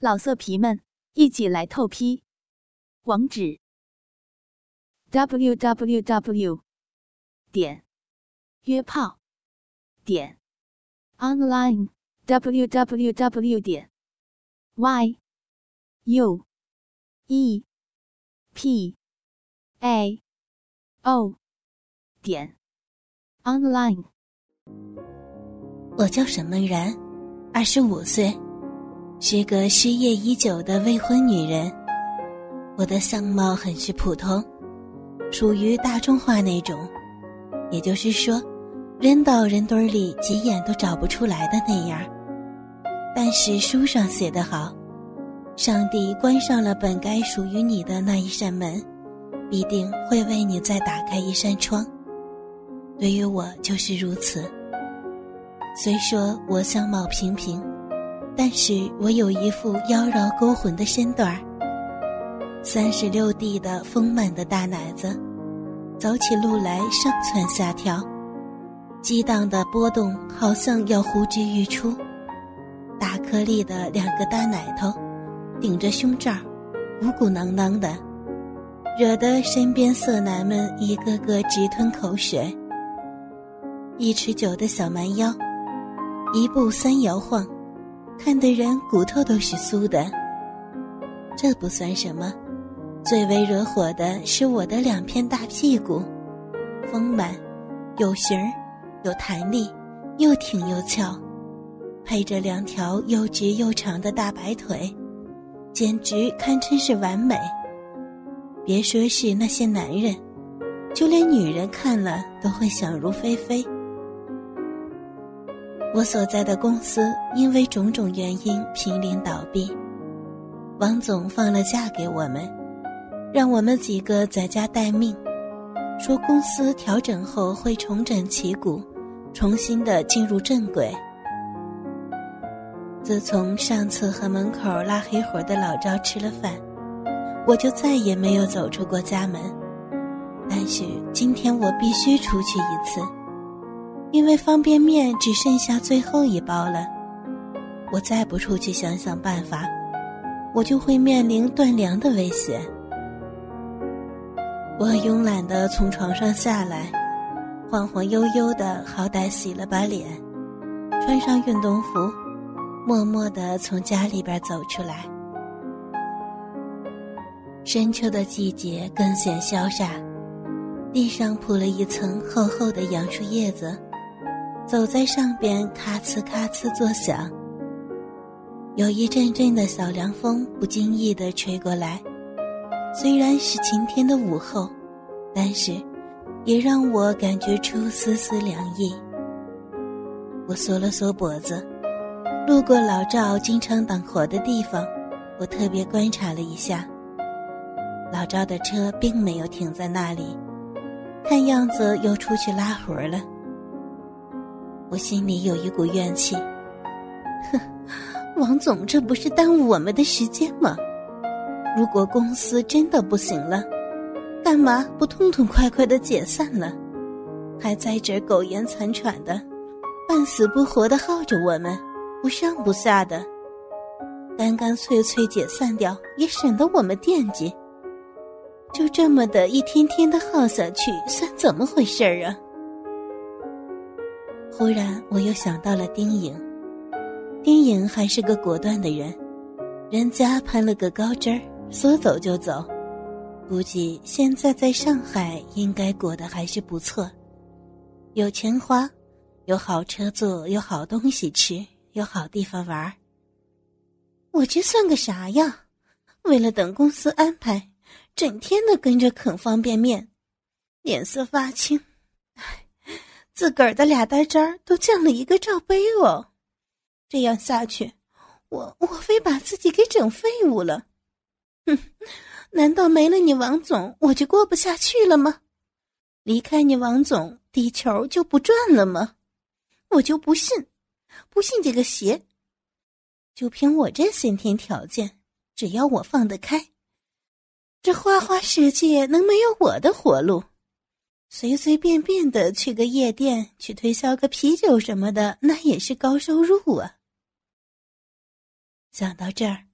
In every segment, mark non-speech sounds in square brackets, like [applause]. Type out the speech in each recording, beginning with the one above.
老色皮们，一起来透批！网址：w w w 点约炮点 online w w w 点 y u e p a o 点 online。我叫沈梦然，二十五岁。是个失业已久的未婚女人，我的相貌很是普通，属于大众化那种，也就是说，扔到人堆里几眼都找不出来的那样。但是书上写得好，上帝关上了本该属于你的那一扇门，必定会为你再打开一扇窗。对于我就是如此。虽说我相貌平平。但是我有一副妖娆勾魂的身段儿，三十六 D 的丰满的大奶子，走起路来上蹿下跳，激荡的波动好像要呼之欲出，大颗粒的两个大奶头，顶着胸罩，鼓鼓囊囊的，惹得身边色男们一个个直吞口水。一尺九的小蛮腰，一步三摇晃。看的人骨头都是酥的。这不算什么，最为惹火的是我的两片大屁股，丰满、有型儿、有弹力，又挺又翘，配着两条又直又长的大白腿，简直堪称是完美。别说是那些男人，就连女人看了都会想入非非。我所在的公司因为种种原因濒临倒闭，王总放了假给我们，让我们几个在家待命，说公司调整后会重整旗鼓，重新的进入正轨。自从上次和门口拉黑活的老赵吃了饭，我就再也没有走出过家门，但是今天我必须出去一次。因为方便面只剩下最后一包了，我再不出去想想办法，我就会面临断粮的危险。我慵懒地从床上下来，晃晃悠悠的，好歹洗了把脸，穿上运动服，默默地从家里边走出来。深秋的季节更显萧煞，地上铺了一层厚厚的杨树叶子。走在上边，咔呲咔呲作响。有一阵阵的小凉风不经意地吹过来，虽然是晴天的午后，但是也让我感觉出丝丝凉意。我缩了缩脖子，路过老赵经常挡活的地方，我特别观察了一下。老赵的车并没有停在那里，看样子又出去拉活了。我心里有一股怨气，哼，王总，这不是耽误我们的时间吗？如果公司真的不行了，干嘛不痛痛快快的解散了？还在这苟延残喘的，半死不活的耗着我们，不上不下的，干干脆脆解散掉，也省得我们惦记。就这么的一天天的耗下去，算怎么回事儿啊？忽然，我又想到了丁颖。丁颖还是个果断的人，人家攀了个高枝儿，说走就走。估计现在在上海应该过得还是不错，有钱花，有好车坐，有好东西吃，有好地方玩我这算个啥呀？为了等公司安排，整天的跟着啃方便面，脸色发青。唉自个儿的俩大渣儿都降了一个罩杯哦，这样下去，我我非把自己给整废物了。哼，难道没了你王总，我就过不下去了吗？离开你王总，地球就不转了吗？我就不信，不信这个邪。就凭我这先天条件，只要我放得开，这花花世界能没有我的活路？随随便便的去个夜店，去推销个啤酒什么的，那也是高收入啊。想到这儿，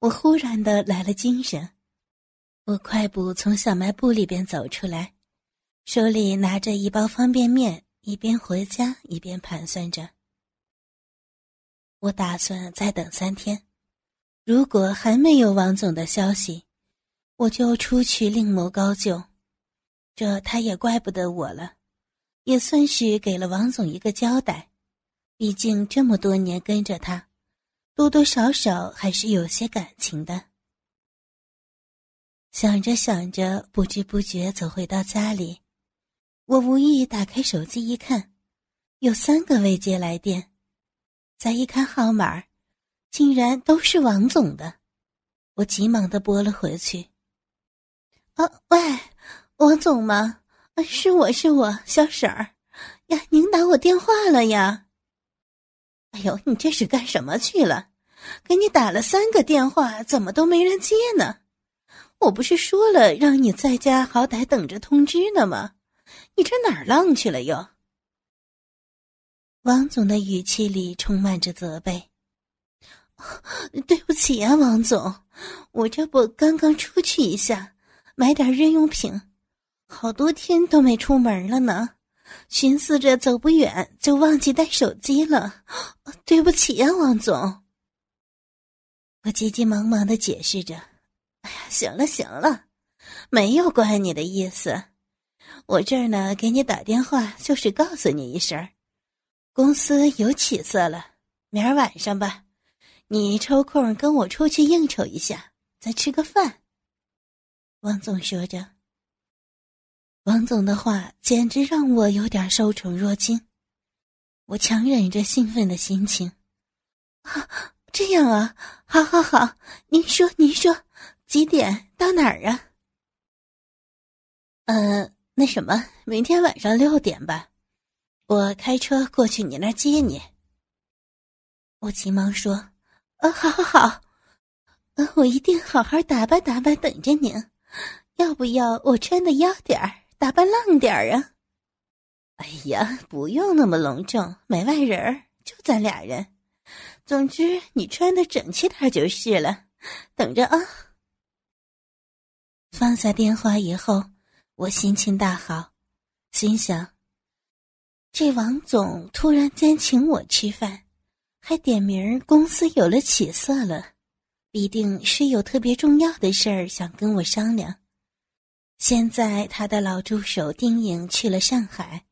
我忽然的来了精神，我快步从小卖部里边走出来，手里拿着一包方便面，一边回家一边盘算着。我打算再等三天，如果还没有王总的消息，我就出去另谋高就。这他也怪不得我了，也算是给了王总一个交代。毕竟这么多年跟着他。多多少少还是有些感情的。想着想着，不知不觉走回到家里，我无意打开手机一看，有三个未接来电。再一看号码，竟然都是王总的。我急忙的拨了回去。啊，喂，王总吗？是我是我，小婶儿。呀，您打我电话了呀？哎呦，你这是干什么去了？给你打了三个电话，怎么都没人接呢？我不是说了让你在家好歹等着通知呢吗？你这哪儿浪去了又？王总的语气里充满着责备。[laughs] 对不起啊，王总，我这不刚刚出去一下，买点日用品，好多天都没出门了呢。寻思着走不远，就忘记带手机了。对不起呀，王总。我急急忙忙的解释着：“哎呀，行了行了，没有怪你的意思。我这儿呢，给你打电话就是告诉你一声，公司有起色了。明儿晚上吧，你抽空跟我出去应酬一下，再吃个饭。”王总说着。王总的话简直让我有点受宠若惊，我强忍着兴奋的心情，啊，这样啊，好，好，好，您说，您说，几点到哪儿啊？呃，那什么，明天晚上六点吧，我开车过去你那儿接你。我急忙说，呃，好，好，好，呃，我一定好好打扮打扮等着您，要不要我穿的妖点儿？打扮浪点儿啊！哎呀，不用那么隆重，没外人儿，就咱俩人。总之，你穿的整齐点就是了。等着啊！放下电话以后，我心情大好，心想：这王总突然间请我吃饭，还点名公司有了起色了，必定是有特别重要的事儿想跟我商量。现在他的老助手丁颖去了上海，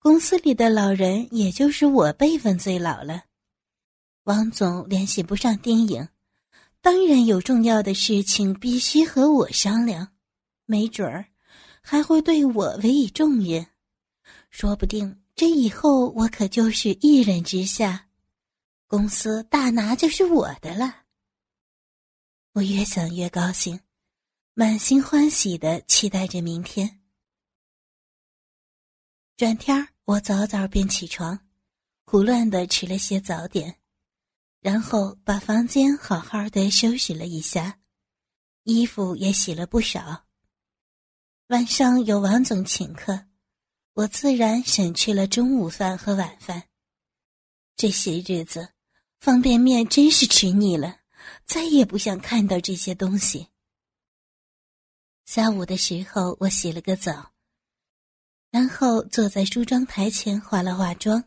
公司里的老人也就是我辈分最老了。王总联系不上丁颖，当然有重要的事情必须和我商量，没准儿还会对我委以重任，说不定这以后我可就是一人之下，公司大拿就是我的了。我越想越高兴。满心欢喜的期待着明天。转天儿我早早便起床，胡乱的吃了些早点，然后把房间好好的收拾了一下，衣服也洗了不少。晚上有王总请客，我自然省去了中午饭和晚饭。这些日子，方便面真是吃腻了，再也不想看到这些东西。下午的时候，我洗了个澡，然后坐在梳妆台前化了化妆。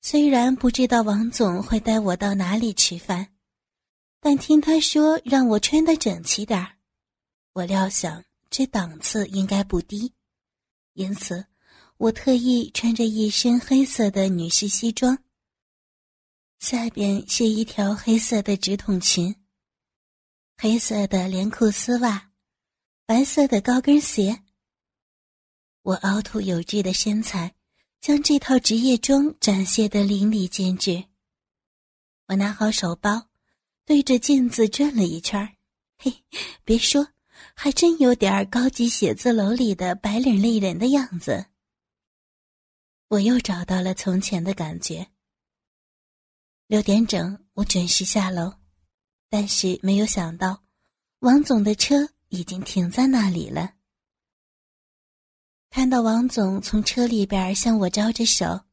虽然不知道王总会带我到哪里吃饭，但听他说让我穿的整齐点儿，我料想这档次应该不低，因此我特意穿着一身黑色的女士西装，下边是一条黑色的直筒裙，黑色的连裤丝袜。白色的高跟鞋，我凹凸有致的身材将这套职业装展现的淋漓尽致。我拿好手包，对着镜子转了一圈嘿，别说，还真有点高级写字楼里的白领丽人的样子。我又找到了从前的感觉。六点整，我准时下楼，但是没有想到，王总的车。已经停在那里了。看到王总从车里边向我招着手，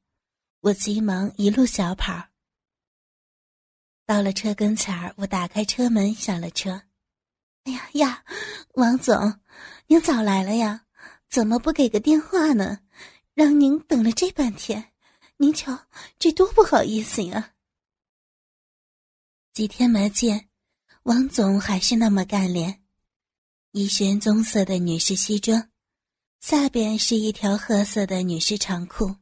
我急忙一路小跑。到了车跟前儿，我打开车门上了车。哎呀呀，王总，您早来了呀？怎么不给个电话呢？让您等了这半天，您瞧这多不好意思呀！几天没见，王总还是那么干练，一身棕色的女士西装，下边是一条褐色的女士长裤，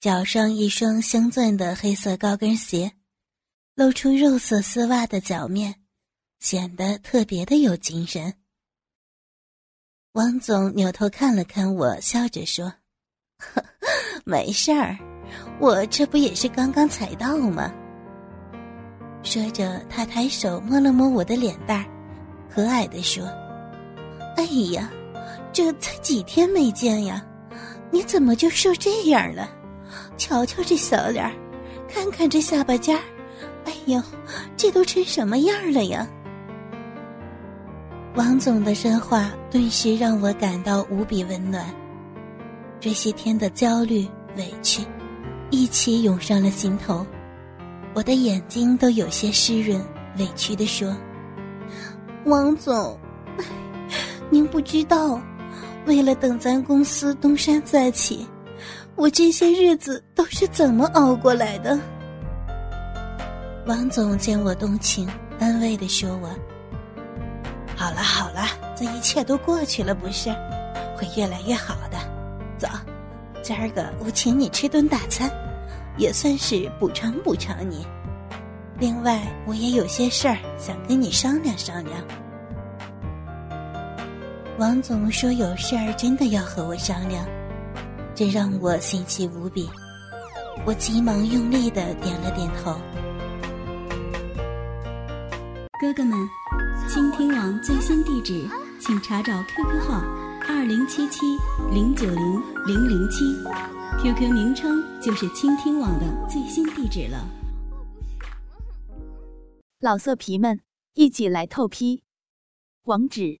脚上一双镶钻的黑色高跟鞋，露出肉色丝袜的脚面，显得特别的有精神。王总扭头看了看我，笑着说。呵 [laughs] 没事儿，我这不也是刚刚才到吗？说着，他抬手摸了摸我的脸蛋儿，和蔼地说：“哎呀，这才几天没见呀，你怎么就瘦这样了？瞧瞧这小脸儿，看看这下巴尖儿，哎呦，这都成什么样了呀？”王总的这话顿时让我感到无比温暖。这些天的焦虑、委屈，一起涌上了心头，我的眼睛都有些湿润，委屈地说：“王总，您不知道，为了等咱公司东山再起，我这些日子都是怎么熬过来的。”王总见我动情，安慰地说：“我好了好了，这一切都过去了，不是，会越来越好的。”走，今儿个我请你吃顿大餐，也算是补偿补偿你。另外，我也有些事儿想跟你商量商量。王总说有事儿真的要和我商量，这让我欣喜无比。我急忙用力的点了点头。哥哥们，倾听网最新地址，请查找 QQ 号。二零七七零九零零零七，QQ 名称就是倾听网的最新地址了。老色皮们，一起来透批！网址